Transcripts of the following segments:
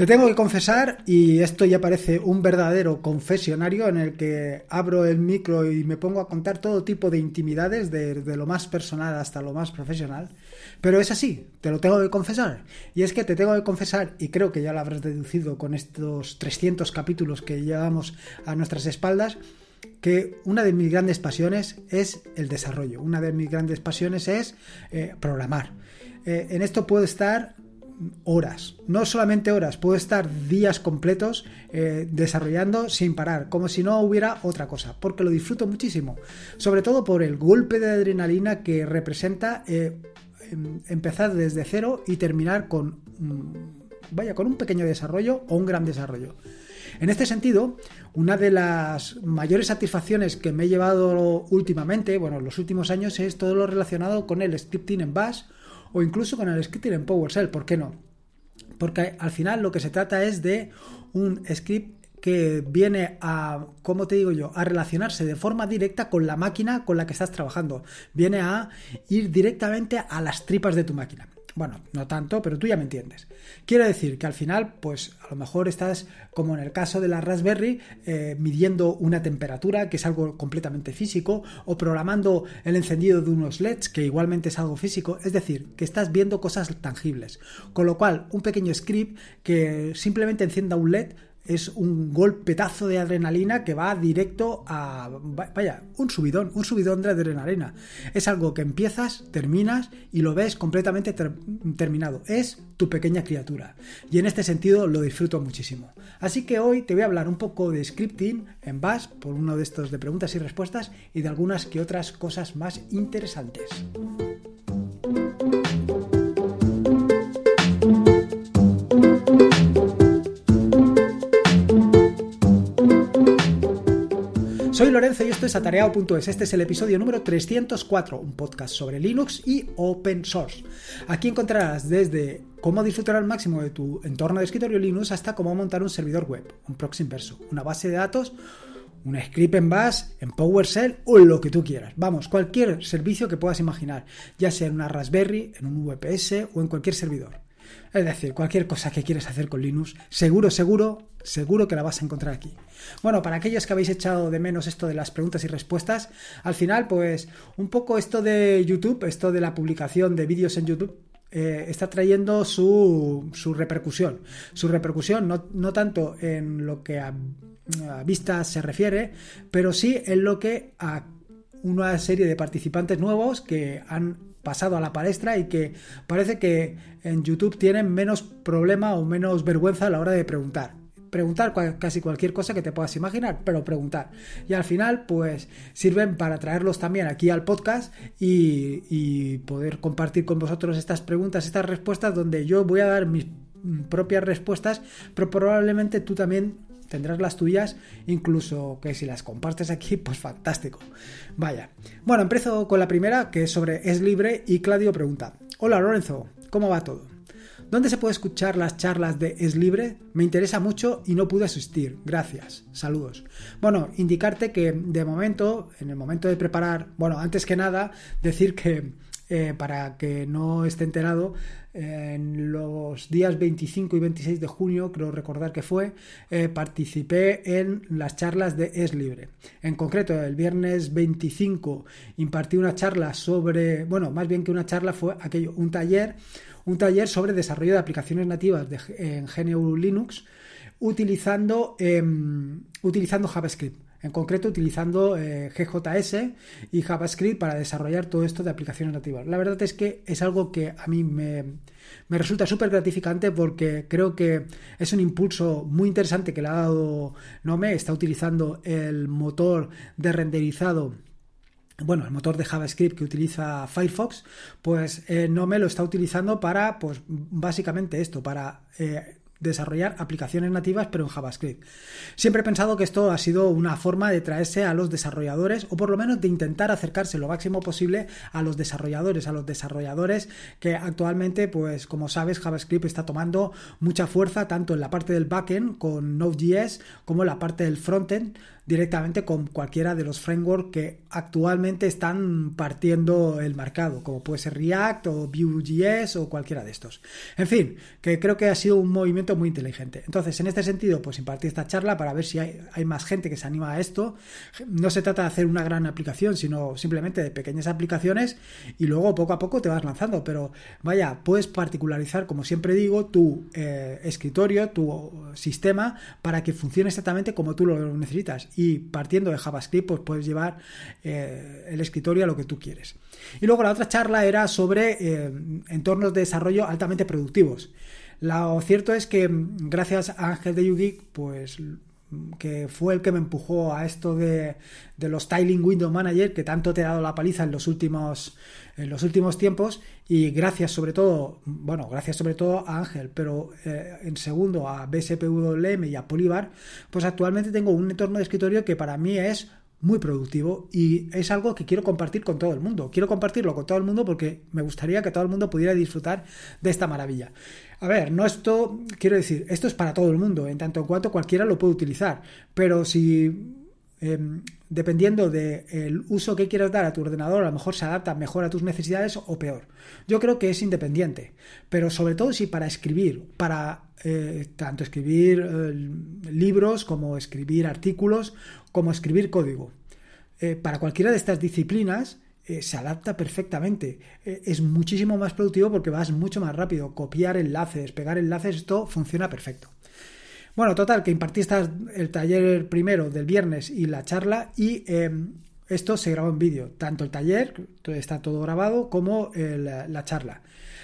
Te tengo que confesar, y esto ya parece un verdadero confesionario en el que abro el micro y me pongo a contar todo tipo de intimidades, desde lo más personal hasta lo más profesional, pero es así, te lo tengo que confesar. Y es que te tengo que confesar, y creo que ya lo habrás deducido con estos 300 capítulos que llevamos a nuestras espaldas, que una de mis grandes pasiones es el desarrollo, una de mis grandes pasiones es eh, programar. Eh, en esto puedo estar horas, no solamente horas, puedo estar días completos eh, desarrollando sin parar, como si no hubiera otra cosa, porque lo disfruto muchísimo, sobre todo por el golpe de adrenalina que representa eh, em, empezar desde cero y terminar con, mm, vaya, con un pequeño desarrollo o un gran desarrollo. En este sentido, una de las mayores satisfacciones que me he llevado últimamente, bueno, los últimos años, es todo lo relacionado con el scripting en Bash o incluso con el scripting en PowerShell, ¿por qué no? Porque al final lo que se trata es de un script que viene a, ¿cómo te digo yo?, a relacionarse de forma directa con la máquina con la que estás trabajando. Viene a ir directamente a las tripas de tu máquina. Bueno, no tanto, pero tú ya me entiendes. Quiero decir que al final, pues a lo mejor estás, como en el caso de la Raspberry, eh, midiendo una temperatura, que es algo completamente físico, o programando el encendido de unos LEDs, que igualmente es algo físico. Es decir, que estás viendo cosas tangibles. Con lo cual, un pequeño script que simplemente encienda un LED es un golpetazo de adrenalina que va directo a, vaya, un subidón, un subidón de adrenalina. Es algo que empiezas, terminas y lo ves completamente terminado. Es tu pequeña criatura. Y en este sentido lo disfruto muchísimo. Así que hoy te voy a hablar un poco de scripting en Bash por uno de estos de preguntas y respuestas y de algunas que otras cosas más interesantes. Soy Lorenzo y esto es atareado.es. Este es el episodio número 304, un podcast sobre Linux y Open Source. Aquí encontrarás desde cómo disfrutar al máximo de tu entorno de escritorio Linux hasta cómo montar un servidor web, un proxy inverso, una base de datos, un script en Bash, en PowerShell o lo que tú quieras. Vamos, cualquier servicio que puedas imaginar, ya sea en una Raspberry, en un VPS o en cualquier servidor. Es decir, cualquier cosa que quieras hacer con Linux, seguro, seguro, seguro que la vas a encontrar aquí. Bueno, para aquellos que habéis echado de menos esto de las preguntas y respuestas, al final, pues un poco esto de YouTube, esto de la publicación de vídeos en YouTube, eh, está trayendo su, su, repercusión. Su repercusión no, no tanto en lo que a, a vista se refiere, pero sí en lo que a una serie de participantes nuevos que han pasado a la palestra y que parece que en YouTube tienen menos problema o menos vergüenza a la hora de preguntar. Preguntar casi cualquier cosa que te puedas imaginar, pero preguntar. Y al final, pues sirven para traerlos también aquí al podcast y, y poder compartir con vosotros estas preguntas, estas respuestas, donde yo voy a dar mis propias respuestas, pero probablemente tú también tendrás las tuyas, incluso que si las compartes aquí, pues fantástico. Vaya. Bueno, empiezo con la primera, que es sobre Es Libre, y Claudio pregunta, Hola Lorenzo, ¿cómo va todo? ¿Dónde se puede escuchar las charlas de Es Libre? Me interesa mucho y no pude asistir. Gracias. Saludos. Bueno, indicarte que de momento, en el momento de preparar, bueno, antes que nada, decir que eh, para que no esté enterado, en los días 25 y 26 de junio, creo recordar que fue, eh, participé en las charlas de Es Libre. En concreto, el viernes 25 impartí una charla sobre, bueno, más bien que una charla fue aquello, un taller, un taller sobre desarrollo de aplicaciones nativas en GNU Linux utilizando, em, utilizando JavaScript en concreto utilizando eh, GJS y JavaScript para desarrollar todo esto de aplicaciones nativas. La verdad es que es algo que a mí me, resulta súper gratificante porque creo que es un impulso muy interesante que le ha dado Nome, está utilizando el motor de renderizado bueno, el motor de JavaScript que utiliza Firefox, pues eh, Nome lo está utilizando para, pues básicamente esto, para eh, desarrollar aplicaciones nativas pero en JavaScript. Siempre he pensado que esto ha sido una forma de traerse a los desarrolladores o por lo menos de intentar acercarse lo máximo posible a los desarrolladores, a los desarrolladores que actualmente pues como sabes JavaScript está tomando mucha fuerza tanto en la parte del backend con Node.js como en la parte del frontend directamente con cualquiera de los frameworks que actualmente están partiendo el mercado, como puede ser React o Vue.js o cualquiera de estos. En fin, que creo que ha sido un movimiento muy inteligente. Entonces, en este sentido, pues impartí esta charla para ver si hay, más gente que se anima a esto. No se trata de hacer una gran aplicación, sino simplemente de pequeñas aplicaciones y luego poco a poco te vas lanzando. Pero vaya, puedes particularizar, como siempre digo, tu eh, escritorio, tu sistema, para que funcione exactamente como tú lo necesitas. Y partiendo de JavaScript, pues puedes llevar eh, el escritorio a lo que tú quieres. Y luego la otra charla era sobre eh, entornos de desarrollo altamente productivos. Lo cierto es que gracias a Ángel de YouGeek, pues que fue el que me empujó a esto de, los Styling Window Manager, que tanto te ha dado la paliza en los últimos, en los últimos tiempos, y gracias sobre todo, bueno, gracias sobre todo a Ángel, pero eh, en segundo a BSPWM y a Polybar, pues actualmente tengo un entorno de escritorio que para mí es muy productivo y es algo que quiero compartir con todo el mundo. Quiero compartirlo con todo el mundo porque me gustaría que todo el mundo pudiera disfrutar de esta maravilla. A ver, no esto, quiero decir, esto es para todo el mundo, en tanto en cuanto cualquiera lo puede utilizar, pero si em, dependiendo del uso que quieras dar a tu ordenador, a lo mejor se adapta mejor a tus necesidades o peor. Yo creo que es independiente, pero sobre todo si para escribir, para eh, tanto escribir eh, libros como escribir artículos, como escribir código. Eh, para cualquiera de estas disciplinas, se adapta perfectamente. Es muchísimo más productivo porque vas mucho más rápido. Copiar enlaces, pegar enlaces, esto funciona perfecto. Bueno, total, que impartiste el taller primero del viernes y la charla y em, esto se grabó en vídeo. Tanto el taller, está todo grabado, como la charla.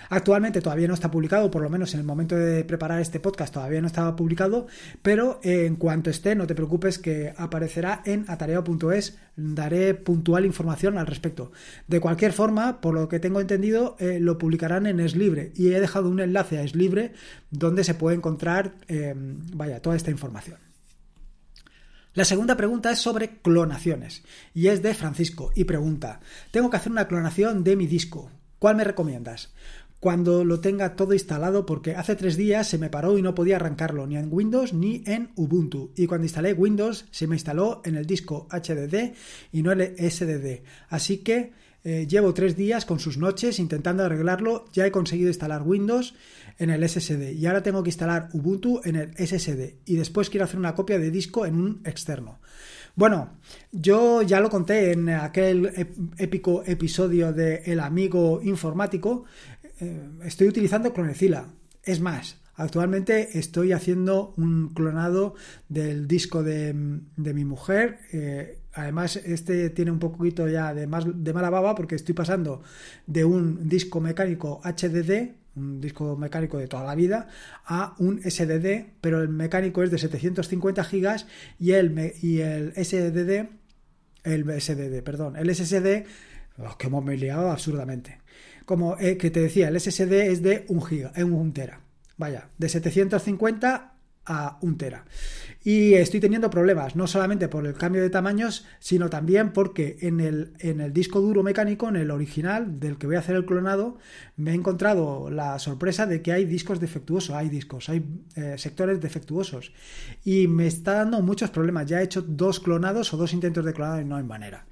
Actualmente todavía no está publicado, por lo menos en el momento de preparar este podcast todavía no estaba publicado, pero en cuanto esté, no te preocupes que aparecerá en atareo.es, daré puntual información al respecto. De cualquier forma, por lo que tengo entendido, eh, lo publicarán en Es Libre y he dejado un enlace a Es Libre donde se puede encontrar, eh, vaya, toda esta información. La segunda pregunta es sobre clonaciones y es de Francisco y pregunta, tengo que hacer una clonación de mi disco, ¿cuál me recomiendas? Cuando lo tenga todo instalado porque hace tres días se me paró y no podía arrancarlo ni en Windows ni en Ubuntu. Y cuando instalé Windows se me instaló en el disco HDD y no el SDD así que eh, llevo tres días con sus noches intentando arreglarlo. Ya he conseguido instalar Windows en el SSD y ahora tengo que instalar Ubuntu en el SSD y después quiero hacer una copia de disco en un externo. Bueno, yo ya lo conté en aquel épico episodio de El amigo informático, eh, estoy utilizando Clonecila. Es más, actualmente estoy haciendo un clonado del disco de, mi mujer. Eh, además, este tiene un poquito ya de, más, de mala baba porque estoy pasando de un disco mecánico HDD, un disco mecánico de toda la vida, a un SDD, pero el mecánico es de 750 gigas y el, y el SDD, el SDD, perdón, el SSD, oh, que hemos me liado absurdamente como eh, que te decía, el SSD es de 1 giga, en 1 tera. Vaya, de 750 a 1 tera. Y estoy teniendo problemas, no solamente por el cambio de tamaños, sino también porque en el, en el disco duro mecánico, en el original del que voy a hacer el clonado, me he encontrado la sorpresa de que hay discos defectuosos, hay discos, hay eh, sectores defectuosos. Y me está dando muchos problemas. Ya he hecho dos clonados o dos intentos de clonado y no hay manera.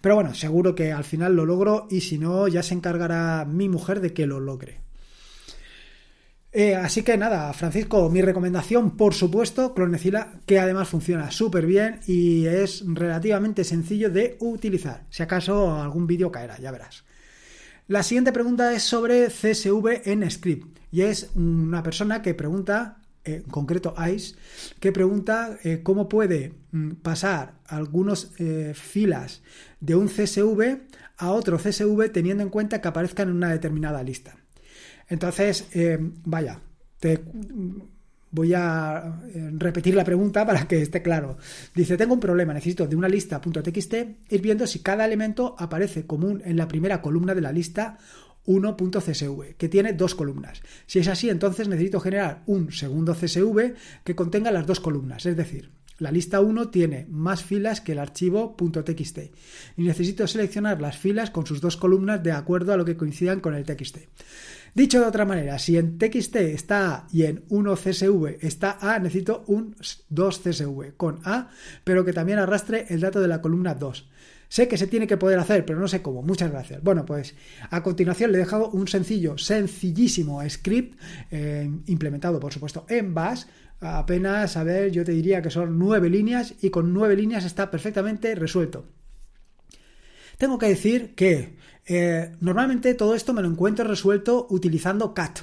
Pero bueno, seguro que al final lo logro y si no, ya se encargará mi mujer de que lo logre. Eh, así que nada, Francisco, mi recomendación, por supuesto, Clonecila, que además funciona súper bien y es relativamente sencillo de utilizar. Si acaso algún vídeo caerá, ya verás. La siguiente pregunta es sobre CSV en script y es una persona que pregunta en concreto ICE, que pregunta eh, cómo puede mm, pasar algunas eh, filas de un CSV a otro CSV teniendo en cuenta que aparezcan en una determinada lista. Entonces, eh, vaya, voy a repetir la pregunta para que esté claro. Dice, tengo un problema, necesito de una lista .txt ir viendo si cada elemento aparece común en la primera columna de la lista 1.csv, que tiene dos columnas. Si es así, entonces necesito generar un segundo CSV que contenga las dos columnas, es decir, la lista 1 tiene más filas que el archivo .txt y necesito seleccionar las filas con sus dos columnas de acuerdo a lo que coincidan con el txt. Dicho de otra manera, si en TXT está A y en 1CSV está A, necesito un 2CSV con A, pero que también arrastre el dato de la columna 2. Sé que se tiene que poder hacer, pero no sé cómo. Muchas gracias. Bueno, pues a continuación le he dejado un sencillo, sencillísimo script eh, implementado, por supuesto, en Bash. Apenas, a ver, yo te diría que son nueve líneas y con nueve líneas está perfectamente resuelto. Tengo que decir que eh, normalmente todo esto me lo encuentro resuelto utilizando CAT.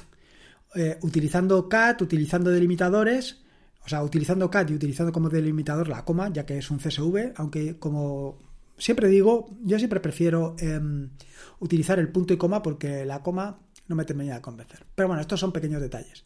Eh, utilizando CAT, utilizando delimitadores, o sea, utilizando CAT y utilizando como delimitador la coma, ya que es un CSV, aunque como siempre digo, yo siempre prefiero em, utilizar el punto y coma porque la coma no me termina de convencer. Pero bueno, estos son pequeños detalles.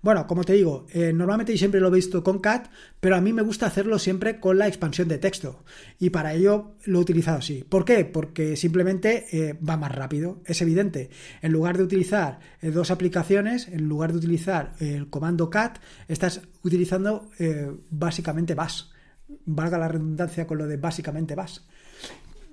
Bueno, como te digo, eh, normalmente siempre lo he visto con CAT, pero a mí me gusta hacerlo siempre con la expansión de texto. Y para ello lo he utilizado así. ¿Por qué? Porque simplemente eh, va más rápido. Es evidente. En lugar de utilizar eh, dos aplicaciones, en lugar de utilizar el comando CAT, estás utilizando básicamente Bash. Valga la redundancia con lo de básicamente Bash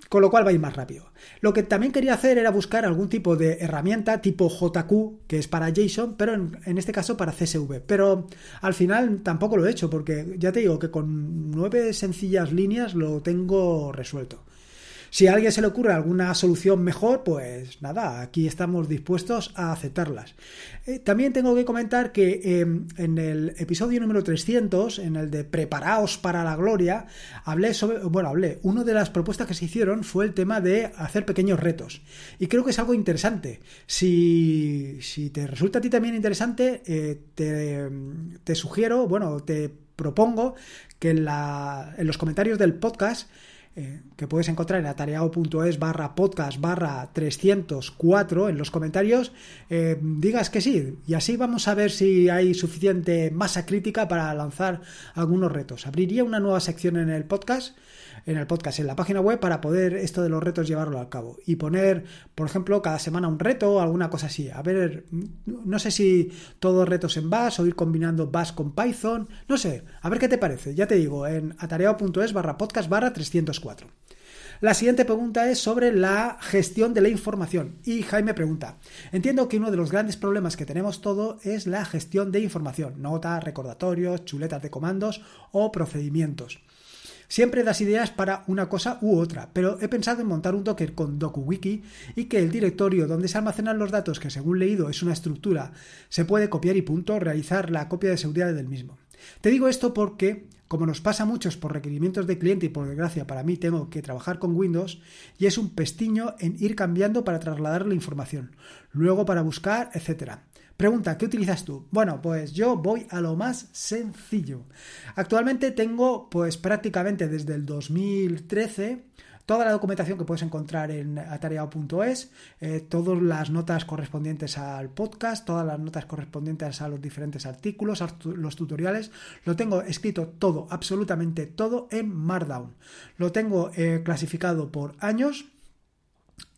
con lo cual va a ir más rápido. Lo que también quería hacer era buscar algún tipo de herramienta tipo JQ, que es para JSON, pero en, este caso para CSV. Pero al final tampoco lo he hecho, porque ya te digo que con nueve sencillas líneas lo tengo resuelto. Si a alguien se le ocurre alguna solución mejor, pues nada, aquí estamos dispuestos a aceptarlas. Eh, también tengo que comentar que em, en el episodio número 300, en el de Preparaos para la Gloria, hablé sobre, bueno, hablé, una de las propuestas que se hicieron fue el tema de hacer pequeños retos. Y creo que es algo interesante. Si, te resulta a ti también interesante, eh, te, te sugiero, bueno, te propongo que en, la, en los comentarios del podcast eh, que puedes encontrar en atareado.es barra podcast barra 304 en los comentarios, eh, digas que sí. Y así vamos a ver si hay suficiente masa crítica para lanzar algunos retos. Abriría una nueva sección en el podcast en el podcast, en la página web, para poder esto de los retos llevarlo a cabo. Y poner, por ejemplo, cada semana un reto o alguna cosa así. A ver, no sé si todos retos en Bash o ir combinando Bash con Python. No sé, a ver qué te parece. Ya te digo, en atareado.es barra podcast barra 304. La siguiente pregunta es sobre la gestión de la información. Y Jaime pregunta, entiendo que uno de los grandes problemas que tenemos todo es la gestión de información, notas, recordatorios, chuletas de comandos o procedimientos. Siempre das ideas para una cosa u otra, pero he pensado en montar un Docker con DokuWiki y que el directorio donde se almacenan los datos, que según leído es una estructura, se puede copiar y punto, realizar la copia de seguridad del mismo. Te digo esto porque, como nos pasa a muchos por requerimientos de cliente y por desgracia para mí tengo que trabajar con Windows, y es un pestiño en ir cambiando para trasladar la información, luego para buscar, etcétera. Pregunta, ¿qué utilizas tú? Bueno, pues yo voy a lo más sencillo. Actualmente tengo pues prácticamente desde el 2013 toda la documentación que puedes encontrar en atareado.es, eh, todas las notas correspondientes al podcast, todas las notas correspondientes a los diferentes artículos, a los tutoriales, lo tengo escrito todo, absolutamente todo en Markdown. Lo tengo eh, clasificado por años,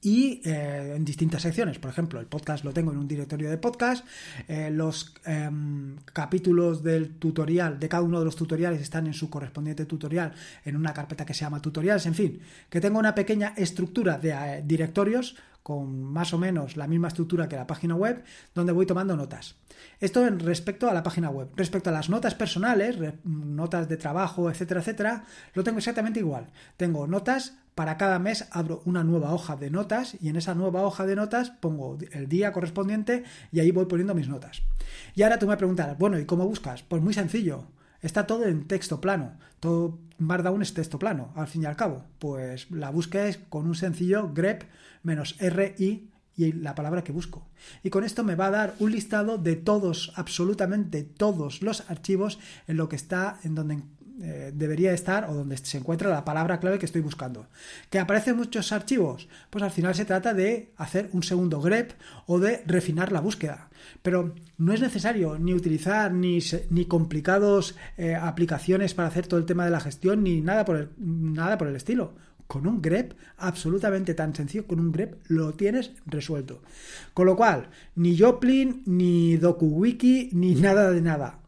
y eh, en distintas secciones. Por ejemplo, el podcast lo tengo en un directorio de podcast, eh, los em, capítulos del tutorial, de cada uno de los tutoriales están en su correspondiente tutorial en una carpeta que se llama tutoriales, en fin, que tengo una pequeña estructura de eh, directorios con más o menos la misma estructura que la página web, donde voy tomando notas. Esto en respecto a la página web. Respecto a las notas personales, notas de trabajo, etcétera, etcétera, lo tengo exactamente igual. Tengo notas para cada mes abro una nueva hoja de notas y en esa nueva hoja de notas pongo el día correspondiente y ahí voy poniendo mis notas. Y ahora tú me preguntarás, bueno, ¿y cómo buscas? Pues muy sencillo. Está todo en texto plano. Todo Markdown es texto plano, al fin y al cabo. Pues la búsqueda es con un sencillo grep menos ri y la palabra que busco. Y con esto me va a dar un listado de todos, absolutamente todos los archivos en lo que está, en donde eh, debería estar o donde se encuentra la palabra clave que estoy buscando. ¿Que aparecen muchos archivos? Pues al final se trata de hacer un segundo grep o de refinar la búsqueda. Pero no es necesario ni utilizar ni, ni complicados eh, aplicaciones para hacer todo el tema de la gestión ni nada por el, nada por el estilo con un grep absolutamente tan sencillo, con un grep lo tienes resuelto. Con lo cual, ni Joplin, ni DokuWiki, ni nada de nada.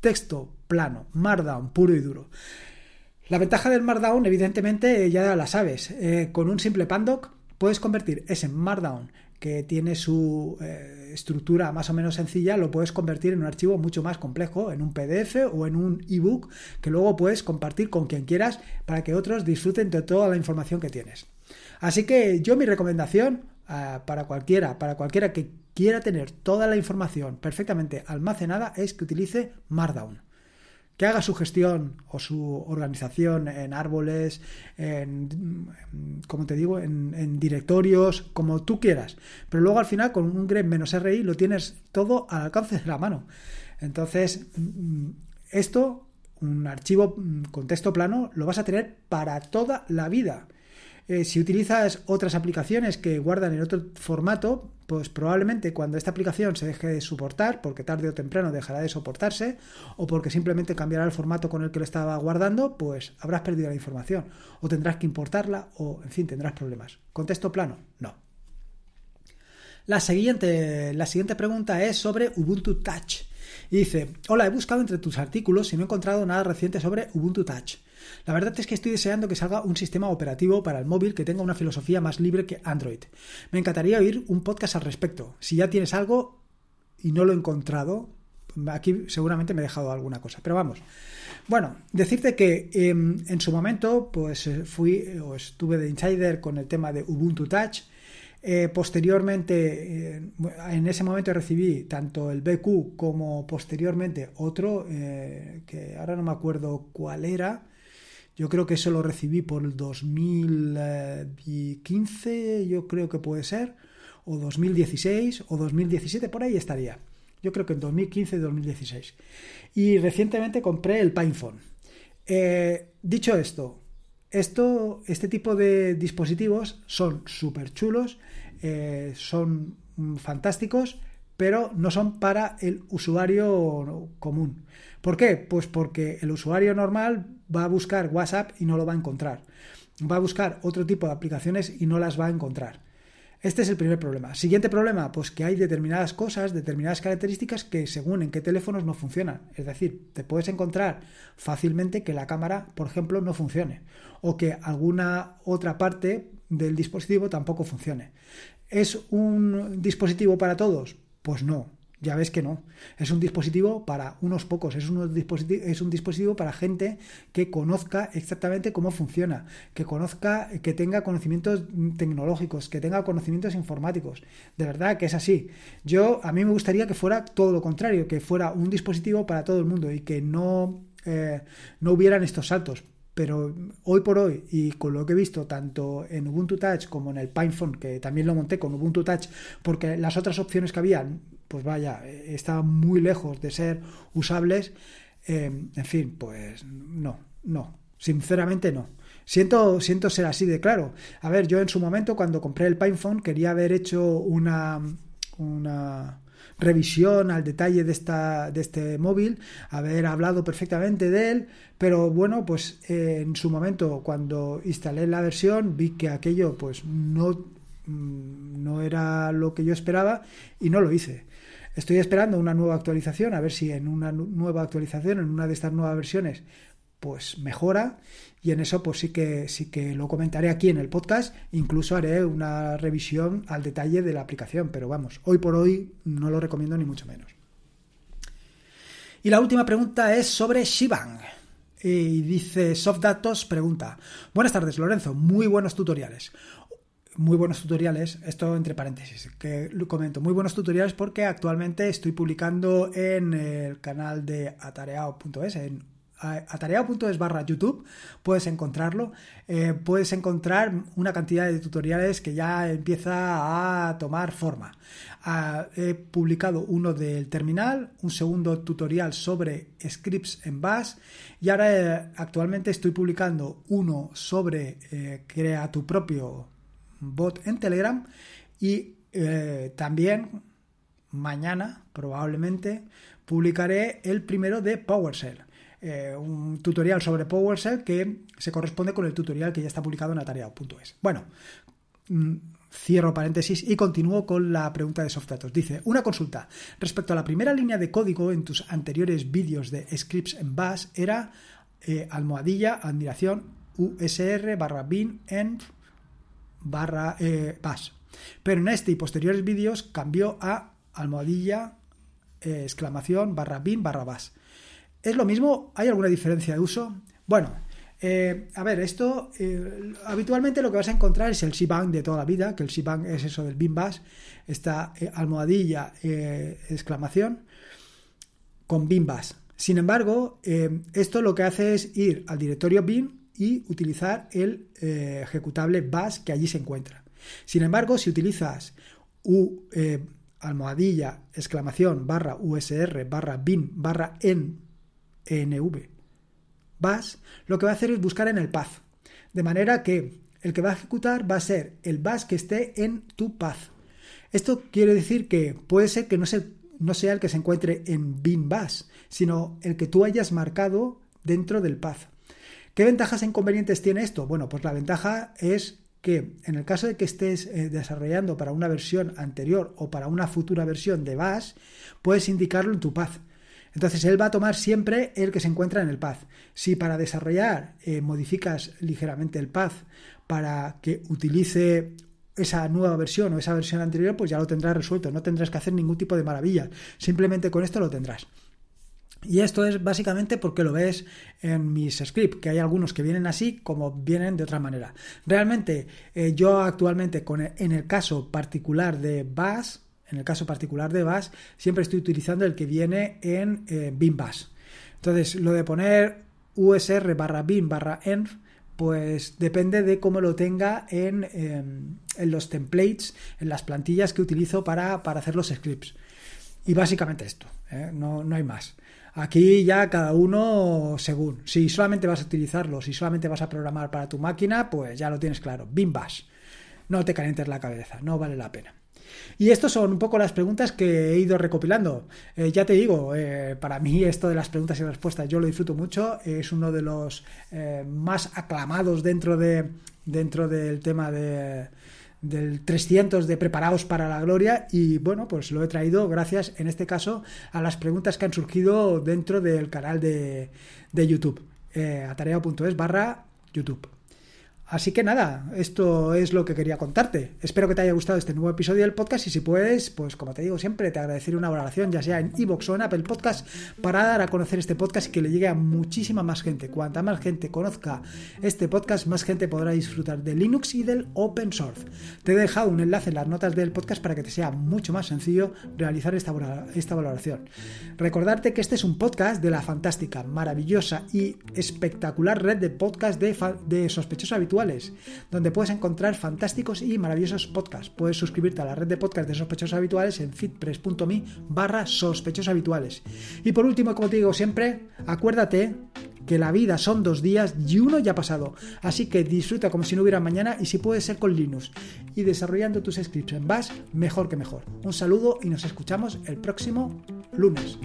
Texto plano, Markdown, puro y duro. La ventaja del Markdown, evidentemente, ya la sabes. Eh, con un simple pandoc puedes convertir ese Markdown que tiene su eh, estructura más o menos sencilla, lo puedes convertir en un archivo mucho más complejo, en un PDF o en un ebook que luego puedes compartir con quien quieras para que otros disfruten de toda la información que tienes. Así que yo mi recomendación eh, para cualquiera, para cualquiera que quiera tener toda la información perfectamente almacenada es que utilice Markdown que haga su gestión o su organización en árboles, en, como te digo, en, directorios, como tú quieras. Pero luego al final con un grep menos RI lo tienes todo al alcance de la mano. Entonces, mm, esto, un archivo mm, con texto plano, lo vas a tener para toda la vida. Eh, si utilizas otras aplicaciones que guardan en otro formato, pues probablemente cuando esta aplicación se deje de soportar, porque tarde o temprano dejará de soportarse, o porque simplemente cambiará el formato con el que lo estaba guardando, pues habrás perdido la información, o tendrás que importarla, o en fin, tendrás problemas. ¿Contexto plano? No. La siguiente, la siguiente pregunta es sobre Ubuntu Touch. Y dice, hola, he buscado entre tus artículos y no he encontrado nada reciente sobre Ubuntu Touch. La verdad es que estoy deseando que salga un sistema operativo para el móvil que tenga una filosofía más libre que Android. Me encantaría oír un podcast al respecto. Si ya tienes algo y no lo he encontrado, aquí seguramente me he dejado alguna cosa. Pero vamos. Bueno, decirte que em, en su momento, pues eh, fui o estuve de insider con el tema de Ubuntu Touch. Eh, posteriormente, eh, en ese momento recibí tanto el BQ como posteriormente otro, que ahora no me acuerdo cuál era, yo creo que eso lo recibí por el 2015, yo creo que puede ser, o 2016 o 2017, por ahí estaría. Yo creo que en 2015 y 2016. Y recientemente compré el PinePhone. Eh, dicho esto, esto, este tipo de dispositivos son súper chulos, eh, son fantásticos, pero no son para el usuario común. ¿Por qué? Pues porque el usuario normal va a buscar WhatsApp y no lo va a encontrar. Va a buscar otro tipo de aplicaciones y no las va a encontrar. Este es el primer problema. Siguiente problema, pues que hay determinadas cosas, determinadas características que según en qué teléfonos no funcionan. Es decir, te puedes encontrar fácilmente que la cámara, por ejemplo, no funcione o que alguna otra parte del dispositivo tampoco funcione. ¿Es un dispositivo para todos? Pues no, ya ves que no. Es un dispositivo para unos pocos, es un, dispositivo, es un dispositivo para gente que conozca exactamente cómo funciona, que conozca, que tenga conocimientos tecnológicos, que tenga conocimientos informáticos. De verdad que es así. Yo, a mí me gustaría que fuera todo lo contrario, que fuera un dispositivo para todo el mundo y que no, eh, no hubieran estos saltos pero hoy por hoy y con lo que he visto tanto en Ubuntu Touch como en el PinePhone, que también lo monté con Ubuntu Touch, porque las otras opciones que había, pues vaya, estaban muy lejos de ser usables, eh, en fin, pues no, no, sinceramente no. Siento, siento ser así de claro. A ver, yo en su momento cuando compré el PinePhone quería haber hecho una, una revisión al detalle de, esta, de este móvil, haber hablado perfectamente de él, pero bueno, pues en su momento cuando instalé la versión vi que aquello pues no, mm, no era lo que yo esperaba y no lo hice. Estoy esperando una nueva actualización, a ver si en una nueva actualización, en una de estas nuevas versiones, pues mejora y en eso pues sí que sí que lo comentaré aquí en el podcast, incluso haré una revisión al detalle de la aplicación, pero vamos, hoy por hoy no lo recomiendo ni mucho menos. Y la última pregunta es sobre Shibang. Y dice Softdatos pregunta, buenas tardes Lorenzo, muy buenos tutoriales. Muy buenos tutoriales, esto entre paréntesis, que lo comento, muy buenos tutoriales porque actualmente estoy publicando en el canal de atareao.es, atareado.es barra YouTube, puedes encontrarlo. Eh, puedes encontrar una cantidad de tutoriales que ya empieza a tomar forma. Ah, he publicado uno del terminal, un segundo tutorial sobre scripts en Bash y ahora eh, actualmente estoy publicando uno sobre eh, crea tu propio bot en Telegram y también mañana probablemente publicaré el primero de PowerShell. Eh, un tutorial sobre PowerShell que se corresponde con el tutorial que ya está publicado en atareado.es. Bueno, mm, cierro paréntesis y continúo con la pregunta de Softdatos. Dice, una consulta. Respecto a la primera línea de código en tus anteriores vídeos de scripts en Bash era eh, almohadilla, admiración, usr barra bin en barra eh, bash. Pero en este y posteriores vídeos cambió a almohadilla eh, exclamación barra bin barra bash. ¿Es lo mismo? ¿Hay alguna diferencia de uso? Bueno, eh, a ver, esto habitualmente lo que vas a encontrar es el Shibang de toda la vida, que el Shibang es eso del bin bash, esta almohadilla exclamación con bin bash. Sin embargo, esto lo que hace es ir al directorio bin y utilizar el eh, ejecutable bash que allí se encuentra. Sin embargo, si utilizas u, eh, almohadilla, exclamación, barra usr, barra bin, barra en, env, bash, lo que va a hacer es buscar en el path. De manera que el que va a ejecutar va a ser el bash que esté en tu path. Esto quiere decir que puede ser que no sea, el que se encuentre en bin bash, sino el que tú hayas marcado dentro del path. ¿Qué ventajas e inconvenientes tiene esto? Bueno, pues la ventaja es que en el caso de que estés eh, desarrollando para una versión anterior o para una futura versión de Bash, puedes indicarlo en tu path. Entonces él va a tomar siempre el que se encuentra en el path. Si para desarrollar eh, modificas ligeramente el path para que utilice esa nueva versión o esa versión anterior, pues ya lo tendrás resuelto. No tendrás que hacer ningún tipo de maravilla. Simplemente con esto lo tendrás. Y esto es básicamente porque lo ves en mis scripts, que hay algunos que vienen así como vienen de otra manera. Realmente eh, yo actualmente con en el caso particular de Bash, en el caso particular de Bash, siempre estoy utilizando el que viene en eh, bash. Entonces, lo de poner usr barra bin barra env, pues depende de cómo lo tenga en, em, en los templates, en las plantillas que utilizo para, para hacer los scripts. Y básicamente esto, ¿eh? no, no hay más. Aquí ya cada uno según. Si solamente vas a utilizarlo, si solamente vas a programar para tu máquina, pues ya lo tienes claro. Bim bash. No te calientes la cabeza, no vale la pena. Y estas son un poco las preguntas que he ido recopilando. Eh, ya te digo, eh, para mí esto de las preguntas y respuestas yo lo disfruto mucho. Es uno de los eh, más aclamados dentro, de, dentro del tema de, del 300 de Preparados para la Gloria y bueno, pues lo he traído gracias en este caso a las preguntas que han surgido dentro del canal de, de YouTube, atareado.es barra YouTube. Así que nada, esto es lo que quería contarte. Espero que te haya gustado este nuevo episodio del podcast y si puedes, pues como te digo siempre, te agradeceré una valoración, ya sea en iVoox o en Apple Podcast, para dar a conocer este podcast y que le llegue a muchísima más gente. Cuanta más gente conozca este podcast, más gente podrá disfrutar de Linux y del open source. Te he dejado un enlace en las notas del podcast para que te sea mucho más sencillo realizar esta, valoración. Recordarte que este es un podcast de la fantástica, maravillosa y espectacular red de podcast de, de sospechosos habituales donde puedes encontrar fantásticos y maravillosos podcasts. Puedes suscribirte a la red de podcasts de sospechosos habituales en fitpress.me barra sospechosos habituales. Y por último, como te digo siempre, acuérdate que la vida son dos días y uno ya ha pasado. Así que disfruta como si no hubiera mañana y si puedes ser con Linux. Y desarrollando tus scripts en Bash, mejor que mejor. Un saludo y nos escuchamos el próximo lunes.